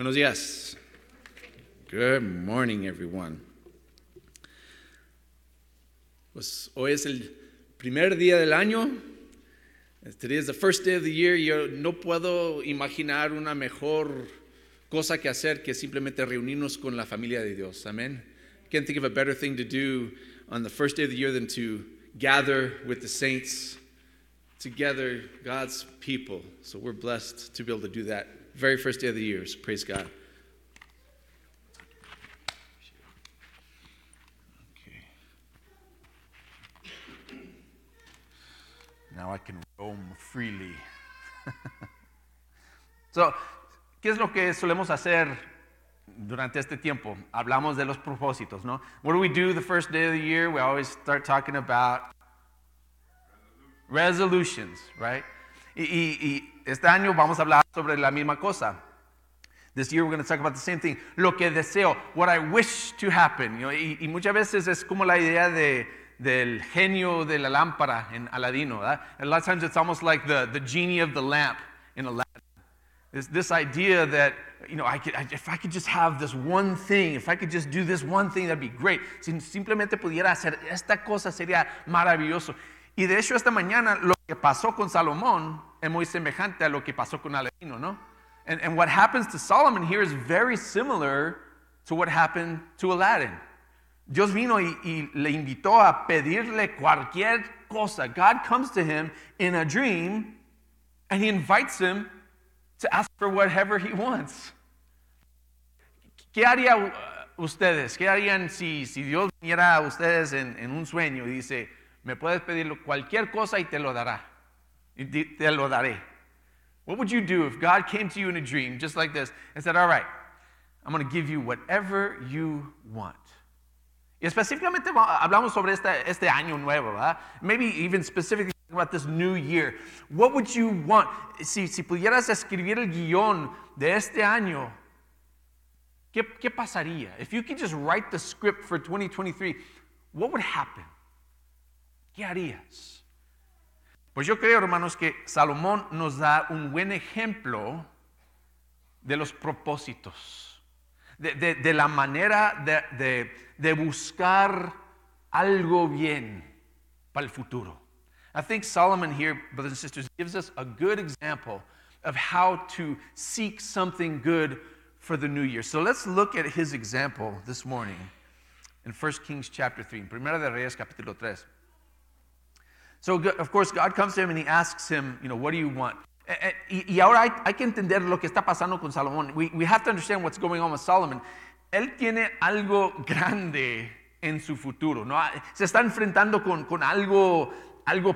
Buenos días. Good morning, everyone. Pues hoy es el primer día del año. Today is the first day of the year. Yo no puedo imaginar una mejor cosa que hacer que simplemente reunirnos con la familia de Dios. Amén. Can't think of a better thing to do on the first day of the year than to gather with the saints together, God's people. So we're blessed to be able to do that. Very first day of the year. So praise God. Okay. Now I can roam freely. so, ¿qué es lo que solemos hacer durante este tiempo? Hablamos de los propósitos, ¿no? What do we do the first day of the year? We always start talking about resolutions, right? Y, y, y, este año vamos a hablar sobre la misma cosa. This year we're going to talk about the same thing. Lo que deseo, what I wish to happen. You know, y, y, muchas veces es como la idea de, del genio de la lámpara en Aladino. ¿verdad? A lot of times it's almost like the, the genie of the lamp in Aladdin. This, this idea that, you know, I could, I, if I could just have this one thing, if I could just do this one thing, that'd be great. Si simplemente pudiera hacer esta cosa sería maravilloso. Y de hecho esta mañana lo que pasó con Salomón es muy semejante a lo que pasó con Aladino, ¿no? And, and what happens to Solomon here is very similar to what happened to Aladdin. Dios vino y, y le invitó a pedirle cualquier cosa. God comes to him in a dream and he invites him to ask for whatever he wants. ¿Qué haría ustedes? ¿Qué harían si, si Dios viniera a ustedes en, en un sueño y dice, me puedes pedir cualquier cosa y te lo dará? Te lo daré. What would you do if God came to you in a dream just like this and said, all right, I'm going to give you whatever you want? Y específicamente hablamos sobre este, este año nuevo, ¿verdad? Maybe even specifically about this new year. What would you want? Si, si pudieras escribir el guión de este año, ¿qué, ¿qué pasaría? If you could just write the script for 2023, what would happen? ¿Qué harías? Pues yo creo, hermanos, que Salomón nos da un buen ejemplo de los propósitos, de, de, de la manera de, de buscar algo bien para el futuro. I think Solomon here, brothers and sisters, gives us a good example of how to seek something good for the new year. So let's look at his example this morning in 1 Kings chapter 3, Primera de Reyes capítulo 3. So, of course, God comes to him and he asks him, you know, what do you want? Y ahora hay, hay que entender lo que está pasando con Salomón. We, we have to understand what's going on with Solomon. Él tiene algo grande en su futuro, ¿no? Se está enfrentando con, con algo algo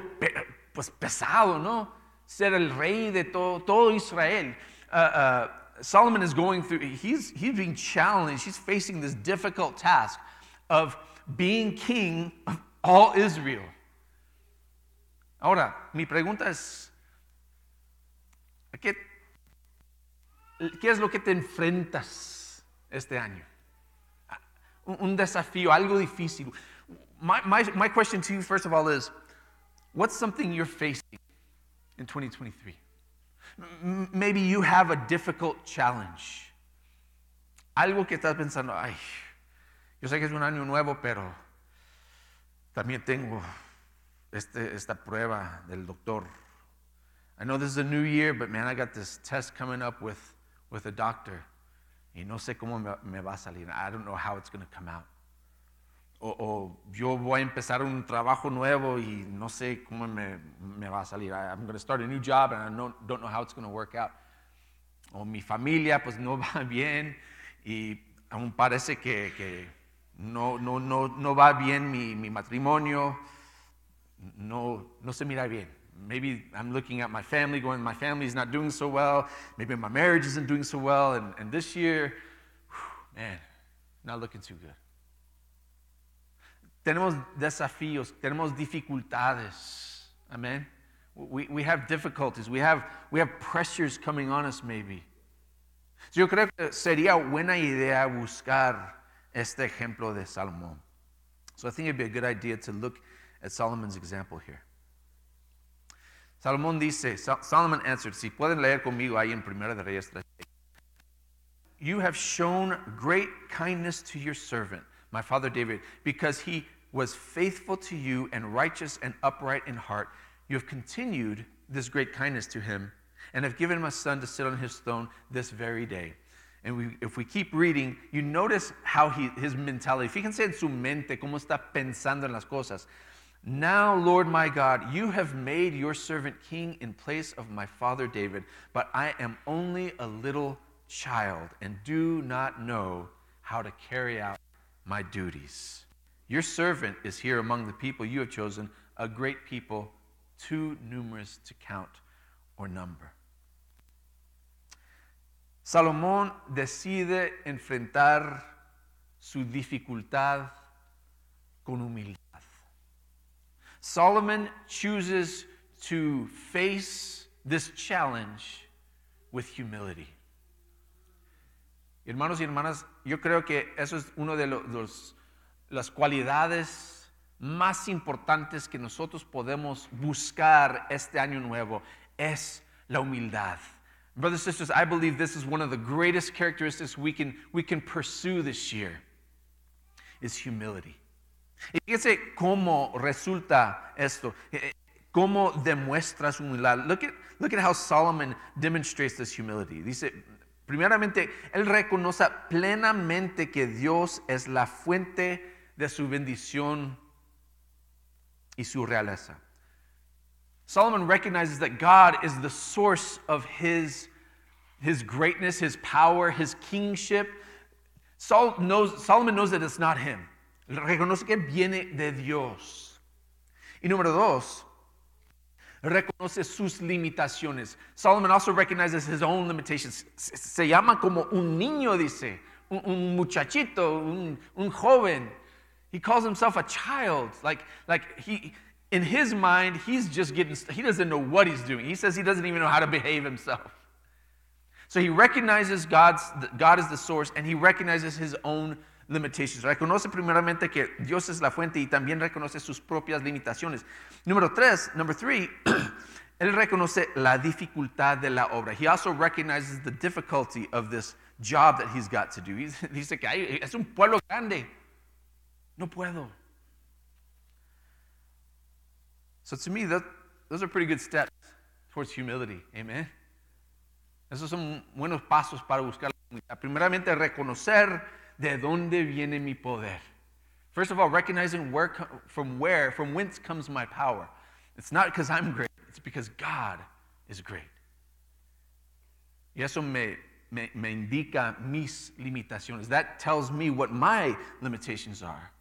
pues pesado, ¿no? Ser el rey de todo, todo Israel. Uh, uh, Solomon is going through, he's, he's being challenged, he's facing this difficult task of being king of all Israel. Ahora, mi pregunta es, ¿qué, ¿qué es lo que te enfrentas este año? Un, desafío, algo difícil. My, my, my question to you, first of all, is, What's something you're facing in 2023? M maybe you have a difficult challenge. Algo que estás pensando, ay, yo sé que es un año nuevo, pero también tengo este, esta prueba del doctor. I know this is a new year, but man, I got this test coming up with, with a doctor. Y no sé cómo me, me va a salir. I don't know how it's going to come out. o, o, yo voy a empezar un trabajo nuevo y no sé cómo me, me va a salir. I'm going to start a new job and I don't, don't know how it's going to work out. O mi familia pues no va bien y aún parece que, que no, no, no, no va bien mi, mi matrimonio, no, no se mira bien. Maybe I'm looking at my family going, my family is not doing so well. Maybe my marriage isn't doing so well. And, and this year, whew, man, not looking too good. Tenemos desafíos, tenemos dificultades. Amen. We, we have difficulties. We have, we have pressures coming on us, maybe. Yo creo que sería buena idea buscar este ejemplo de Salomón. So I think it'd be a good idea to look at Solomon's example here. Salomón dice, Solomon answered, si pueden leer conmigo ahí en Primera de Reyes 3. You have shown great kindness to your servant, my father David, because he was faithful to you and righteous and upright in heart. You have continued this great kindness to him and have given him a son to sit on his throne this very day. And we, if we keep reading, you notice how he, his mentality, fíjense en su mente, cómo está pensando en las cosas. Now, Lord my God, you have made your servant king in place of my father David, but I am only a little child and do not know how to carry out my duties. Your servant is here among the people you have chosen, a great people, too numerous to count or number. Salomón decide enfrentar su dificultad con humildad. Solomon chooses to face this challenge with humility. Hermanos y hermanas, yo creo que eso es una de los, las cualidades más importantes que nosotros podemos buscar este año nuevo, es la humildad. Brothers and sisters, I believe this is one of the greatest characteristics we can, we can pursue this year, is humility. Y fíjese cómo resulta esto, eh, eh, cómo demuestra su humildad. Look at, look at how Solomon demonstrates this humility. Dice, primeramente, él reconoce plenamente que Dios es la fuente de su bendición y su realeza. Solomon recognizes that God is the source of his, his greatness, his power, his kingship. Sol knows, Solomon knows that it's not him. Reconoce que viene de Dios. Y número dos, reconoce sus limitaciones. Solomon also recognizes his own limitations. Se llama como un niño, dice, un, un muchachito, un, un joven. He calls himself a child. Like, like he, in his mind, he's just getting, he doesn't know what he's doing. He says he doesn't even know how to behave himself. So he recognizes God's, God is the source and he recognizes his own limitations. Reconoce primeramente que Dios es la fuente y también reconoce sus propias limitaciones. Número tres, number three, él reconoce la dificultad de la obra. He also recognizes the difficulty of this job that he's got to do. He's, dice que hay, es un pueblo grande. No puedo. So to me, that, those are pretty good steps towards humility. Amen. Esos son buenos pasos para buscar la humildad. Primeramente, reconocer de dónde viene mi poder. First of all, recognizing where, from where, from whence comes my power. It's not because I'm great, it's because God is great. Y eso me, me, me indica mis limitaciones. That tells me what my limitations are.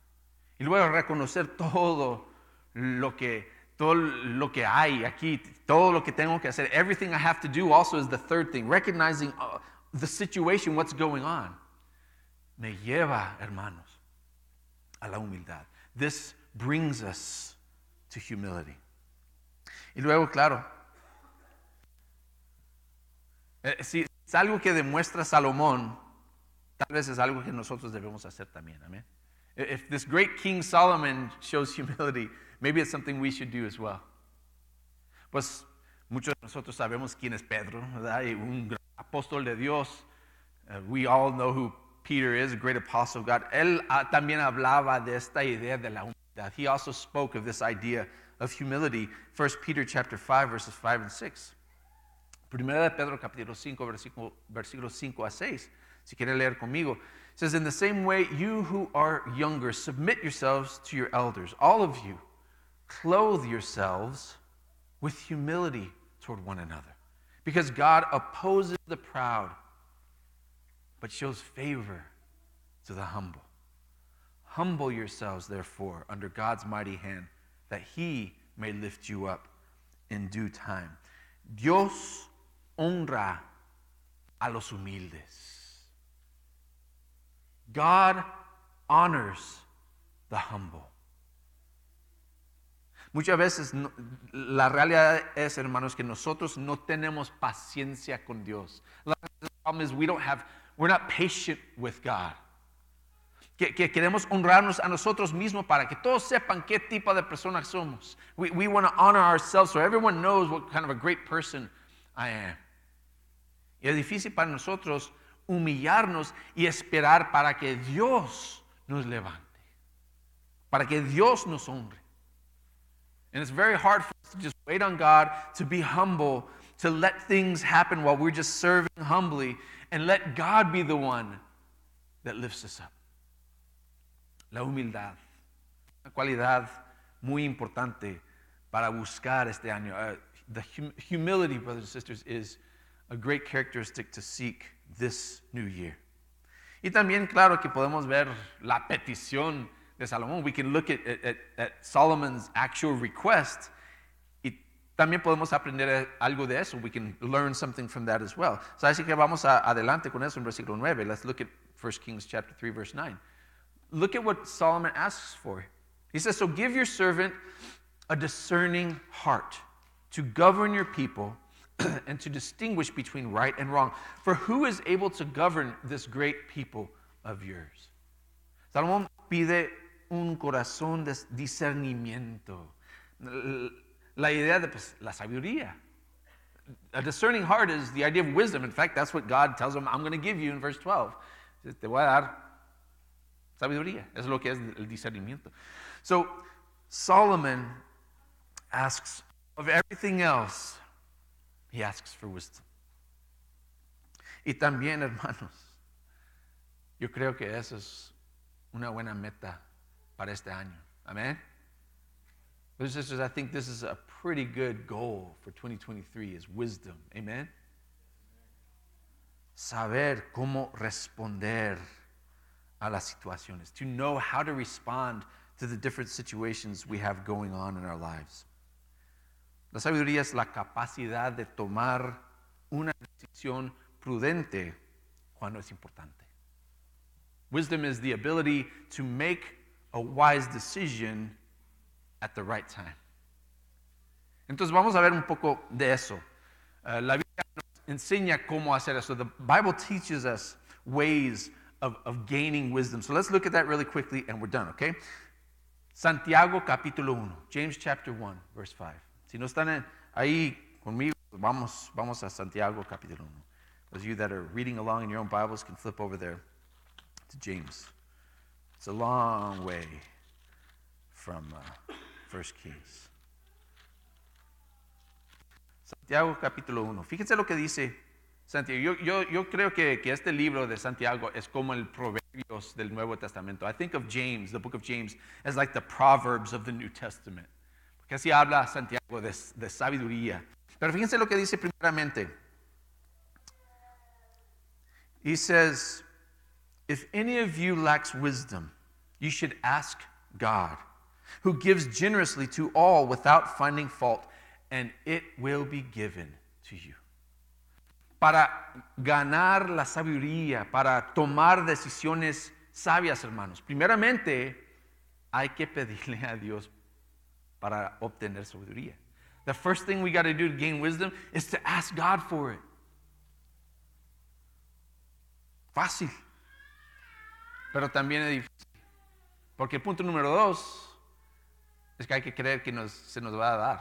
Y luego reconocer todo lo que todo lo que hay aquí, todo lo que tengo que hacer, everything I have to do also is the third thing, recognizing uh, the situation, what's going on. Me lleva, hermanos, a la humildad. This brings us to humility. Y luego, claro, eh, si es algo que demuestra Salomón, tal vez es algo que nosotros debemos hacer también. Amén. If this great King Solomon shows humility, Maybe it's something we should do as well. Pues muchos de nosotros sabemos quién es Pedro, ¿verdad? Y un gran apóstol de Dios. Uh, we all know who Peter is, a great apostle of God. Él uh, también hablaba de esta idea de la humildad. He also spoke of this idea of humility. 1 Peter chapter 5 verses 5 and 6. Primera de Pedro capítulo 5 versículo, versículos 5 a 6. Si quiere leer conmigo. It says, In the same way, you who are younger, submit yourselves to your elders. All of you clothe yourselves with humility toward one another. Because God opposes the proud, but shows favor to the humble. Humble yourselves, therefore, under God's mighty hand, that he may lift you up in due time. Dios honra a los humildes. God honors the humble. Muchas veces la realidad es, hermanos, que nosotros no tenemos paciencia con Dios. The problem is we don't have, we're not patient with God. Que, que, queremos honrarnos a nosotros mismos para que todos sepan qué tipo de personas somos. We, we want to honor ourselves so everyone knows what kind of a great person I am. Y es difícil para nosotros humillarnos y esperar para que Dios nos levante, para que Dios nos honre. And it's very hard for us to just wait on God, to be humble, to let things happen while we're just serving humbly, and let God be the one that lifts us up. La humildad, una cualidad muy importante para buscar este año. Uh, the hum- humility, brothers and sisters, is a great characteristic to seek this new year. Y también, claro, que podemos ver la petición de Salomón. We can look at, at, at Solomon's actual request. También podemos aprender eh, algo de eso. We can learn something from that as well. So, así que vamos a, adelante con eso en versículo 9. Let's look at 1 Kings chapter 3, verse 9. Look at what Solomon asks for. He says, So give your servant a discerning heart to govern your people and to distinguish between right and wrong. For who is able to govern this great people of yours? Salomón pide un corazón de discernimiento. La idea de pues, la sabiduría. A discerning heart is the idea of wisdom. In fact, that's what God tells him, I'm going to give you in verse 12. Te voy a dar sabiduría. Es lo que es el discernimiento. So, Solomon asks of everything else, he asks for wisdom. Y también, hermanos, yo creo que eso es una buena meta para este año. Amén. Brothers and sisters, I think this is a pretty good goal for 2023 is wisdom. Amen. Saber cómo responder a las situaciones. To know how to respond to the different situations we have going on in our lives. La sabiduría es la capacidad de tomar una decisión prudente cuando es importante. Wisdom is the ability to make a wise decision at the right time. Entonces vamos a ver un poco de eso. Uh, la Biblia nos enseña cómo hacer eso. The Bible teaches us ways of, of gaining wisdom. So let's look at that really quickly and we're done, okay? Santiago capítulo 1, James chapter 1, verse 5. Si no están ahí conmigo, vamos, vamos a Santiago capítulo 1. Those of you that are reading along in your own Bibles can flip over there to James. It's a long way from uh, First Kings. Santiago capítulo 1. Fíjense lo que dice Santiago. Yo, yo, yo creo que, que, este libro de Santiago es como el Proverbios del Nuevo Testamento. I think of James, the book of James, as like the Proverbs of the New Testament. Porque así habla Santiago de, de sabiduría. Pero fíjense lo que dice primeramente. He says, If any of you lacks wisdom, you should ask God, who gives generously to all without finding fault, and it will be given to you. Para ganar la sabiduría, para tomar decisiones sabias, hermanos, primeramente hay que pedirle a Dios para obtener sabiduría. The first thing we got to do to gain wisdom is to ask God for it. Fácil. Pero también es difícil. Porque el punto número dos es que hay que creer que nos, se nos va a dar.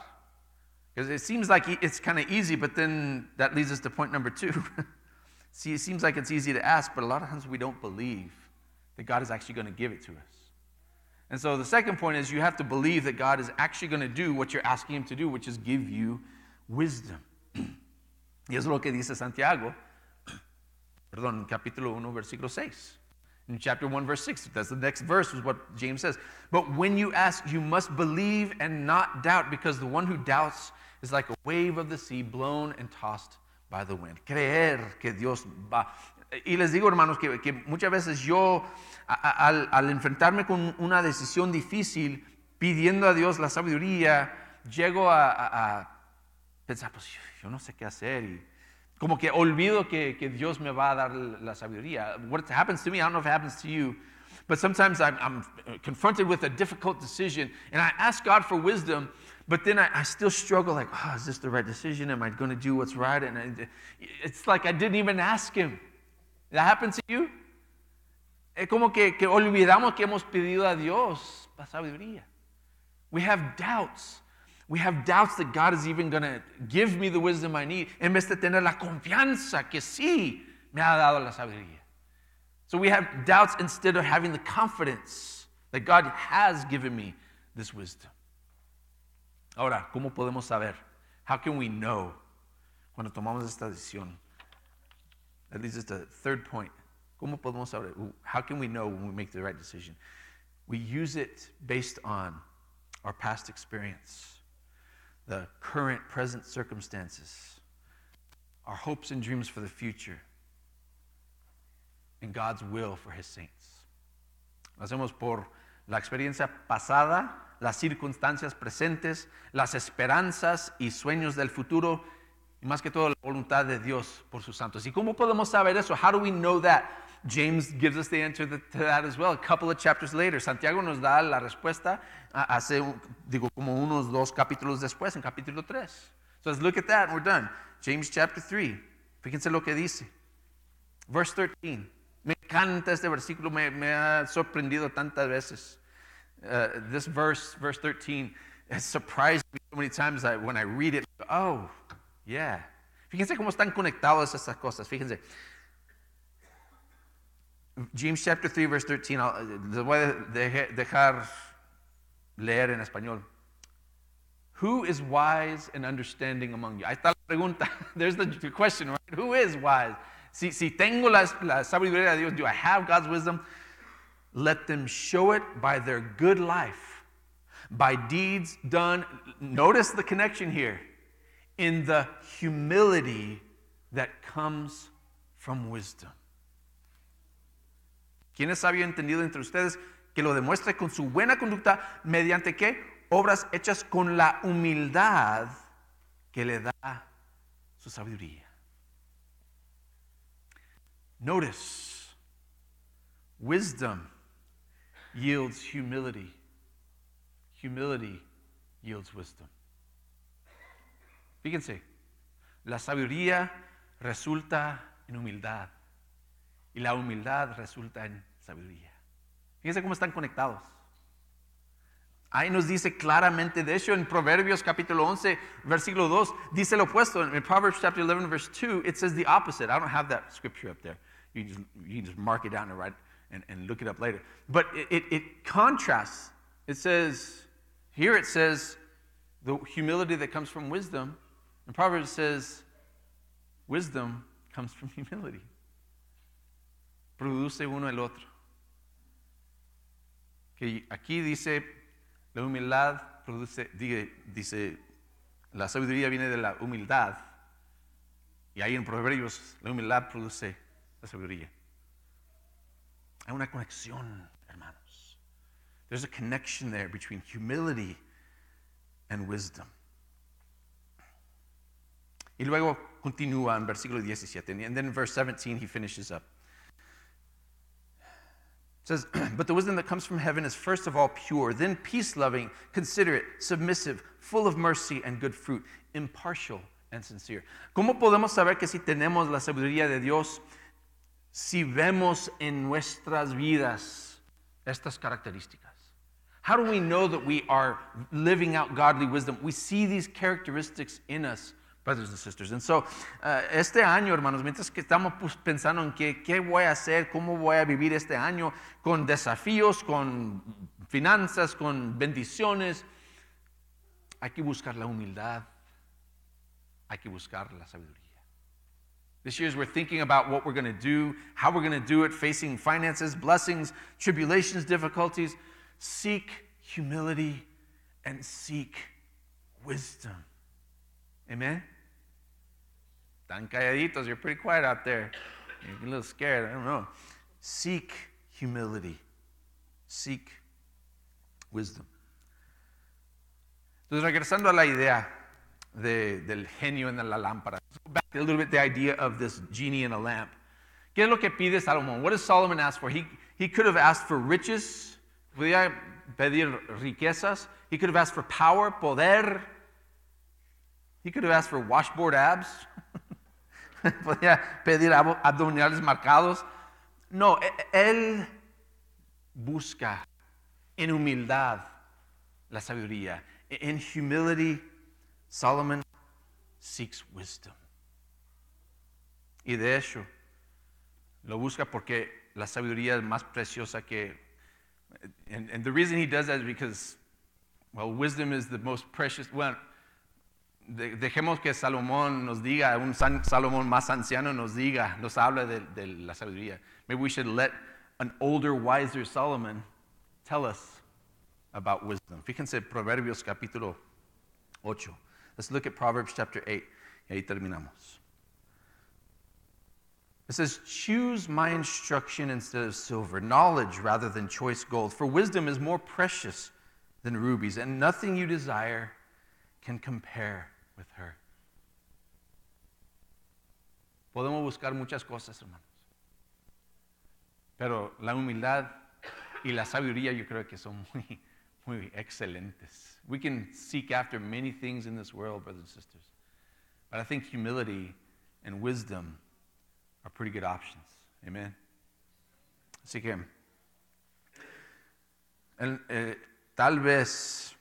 Because it seems like it's kind of easy, but then that leads us to point number two. See, it seems like it's easy to ask, but a lot of times we don't believe that God is actually going to give it to us. And so the second point is you have to believe that God is actually going to do what you're asking Him to do, which is give you wisdom. y es lo que dice Santiago, perdón, capítulo 1, versículo 6. In chapter 1, verse 6, that's the next verse, is what James says. But when you ask, you must believe and not doubt, because the one who doubts is like a wave of the sea blown and tossed by the wind. Creer que Dios va. Y les digo, hermanos, que, que muchas veces yo, al, al enfrentarme con una decisión difícil, pidiendo a Dios la sabiduría, llego a, a pensar, pues yo no sé qué hacer. Y, Como que olvido que, que, Dios me va a dar la sabiduría. What happens to me, I don't know if it happens to you, but sometimes I'm, I'm confronted with a difficult decision and I ask God for wisdom, but then I, I still struggle like, oh, is this the right decision? Am I going to do what's right? And I, it's like I didn't even ask Him. That happens to you? Es como que, que olvidamos que hemos pedido a Dios sabiduría. We have doubts. We have doubts that God is even going to give me the wisdom I need, en vez de tener la confianza que sí me ha dado la sabiduría. So we have doubts instead of having the confidence that God has given me this wisdom. Ahora, ¿cómo podemos saber? How can we know cuando tomamos esta decisión? At least it's the third point. ¿Cómo podemos saber? How can we know when we make the right decision? We use it based on our past experience, the current, present circumstances, our hopes and dreams for the future, and God's will for His saints. Lo hacemos por la experiencia pasada, las circunstancias presentes, las esperanzas y sueños del futuro, y más que todo la voluntad de Dios por sus santos. ¿Y cómo podemos saber eso? How do we know that? James gives us the answer to that as well. A couple of chapters later, Santiago nos da la respuesta hace, digo, como unos dos capítulos después, en capítulo 3. So let's look at that and we're done. James chapter 3. Fíjense lo que dice. Verse 13. Me encanta este versículo, me, me ha sorprendido tantas veces. Uh, this verse, verse 13, has surprised me so many times that when I read it, oh, yeah. Fíjense cómo están conectadas estas cosas. Fíjense. James chapter 3, verse 13. les voy a dejar leer en español. Who is wise and understanding among you? Ahí está la pregunta. There's the question, right? Who is wise? Si, si tengo la, la sabiduría de Dios, do I have God's wisdom? Let them show it by their good life, by deeds done. Notice the connection here in the humility that comes from wisdom. ¿Quién es sabio entendido entre ustedes que lo demuestre con su buena conducta mediante qué? Obras hechas con la humildad que le da su sabiduría. Notice, wisdom yields humility. Humility yields wisdom. Fíjense, la sabiduría resulta en humildad y la humildad resulta en sabiduría. Fíjense cómo están conectados. Ahí nos dice claramente, de hecho en Proverbios capítulo 11, versículo 2, dice lo opuesto. En Proverbs chapter 11, verse 2, it says the opposite. I don't have that scripture up there. You can just, you can just mark it down and write and, and look it up later. But it, it, it contrasts. It says, here it says, the humility that comes from wisdom. And Proverbs says, wisdom comes from humility. Produce uno el otro. Que aquí dice, la humildad produce, dice, la sabiduría viene de la humildad. Y ahí en Proverbios, la humildad produce la sabiduría. Hay una conexión, hermanos. There's a connection there between humility and wisdom. Y luego continúa en versículo 17. And then in verse 17 he finishes up. It says, But the wisdom that comes from heaven is first of all pure, then peace loving, considerate, submissive, full of mercy and good fruit, impartial and sincere. ¿Cómo podemos saber que si tenemos la sabiduría de Dios si vemos en nuestras vidas estas características? How do we know that we are living out godly wisdom? We see these characteristics in us, brothers and sisters. And so, uh, este año, hermanos, mientras que estamos pensando en qué, qué voy a hacer, cómo voy a vivir este año, con desafíos, con finanzas, con bendiciones, hay que buscar la humildad, hay que buscar la sabiduría. This year, as we're thinking about what we're going to do, how we're going to do it, facing finances, blessings, tribulations, difficulties, seek humility and seek wisdom. Amen? Tan calladitos, you're pretty quiet out there. You're a little scared, I don't know. Seek humility, seek wisdom. Entonces, regresando a la idea de, del genio en la lámpara. Back a little bit the idea of this genie in a lamp. ¿Qué es lo que pide Salomón? What does Solomon ask for? He, he could have asked for riches, podía pedir riquezas. He could have asked for power, poder. He could have asked for washboard abs. podía pedir abdominales marcados. No, e, él busca en humildad la sabiduría. In humility, Solomon seeks wisdom. Y de hecho, Lo busca porque la sabiduría es más preciosa que... And, and the reason he does that is because, well, wisdom is the most precious... Well, dejemos que Salomón nos diga, un San- Salomón más anciano nos diga, nos de, de la sabiduría. Maybe we should let an older, wiser Solomon tell us about wisdom. Fíjense Proverbios capítulo 8. Let's look at Proverbs chapter 8. Y ahí terminamos. It says, Choose my instruction instead of silver, knowledge rather than choice gold. For wisdom is more precious than rubies, and nothing you desire can compare with her. Podemos buscar muchas cosas, hermanos. Pero la humildad y la sabiduría yo creo que son muy, muy excelentes. We can seek after many things in this world, brothers and sisters. But I think humility and wisdom are pretty good options. Amen. Así que, el- eh, tal vez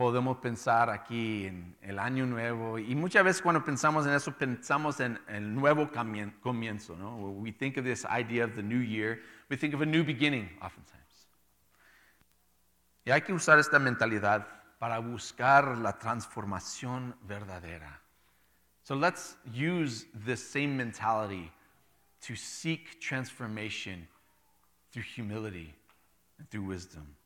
podemos pensar aquí en el año nuevo y muchas veces cuando pensamos en eso pensamos en el nuevo comienzo, ¿no? We think of this idea of the new year, we think of a new beginning oftentimes. Y hay que usar esta mentalidad para buscar la transformación verdadera. So let's use this same mentality to seek transformation through humility and through wisdom.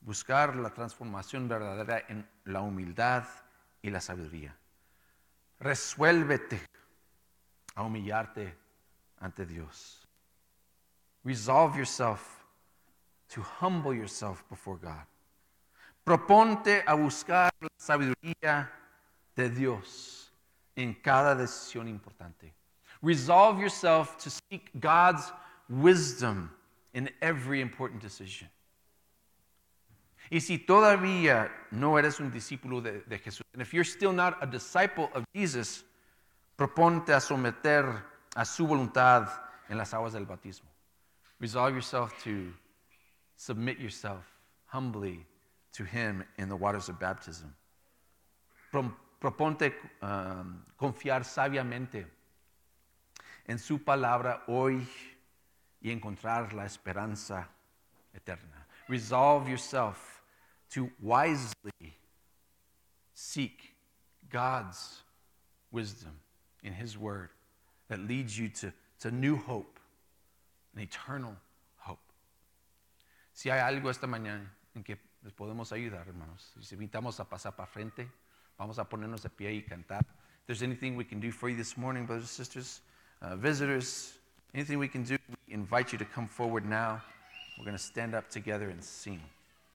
Buscar la transformación verdadera en la humildad y la sabiduría. Resuélvete a humillarte ante Dios. Resolve yourself to humble yourself before God. Proponte a buscar la sabiduría de Dios en cada decisión importante. Resolve yourself to seek God's wisdom in every important decision. Y si todavía no eres un discípulo de, de Jesús, and if you're still not a disciple of Jesus, proponte a someter a su voluntad en las aguas del bautismo. Resolve yourself to submit yourself humbly to Him in the waters of baptism. Pro- proponte um, confiar sabiamente en su palabra hoy y encontrar la esperanza eterna. Resolve yourself to wisely seek God's wisdom in His Word that leads you to, to new hope, an eternal hope. Si hay algo esta mañana en que les podemos ayudar, hermanos, si invitamos a pasar para frente, vamos a ponernos de pie y cantar. If there's anything we can do for you this morning, brothers and sisters, uh, visitors, anything we can do, we invite you to come forward now. We're going to stand up together and sing.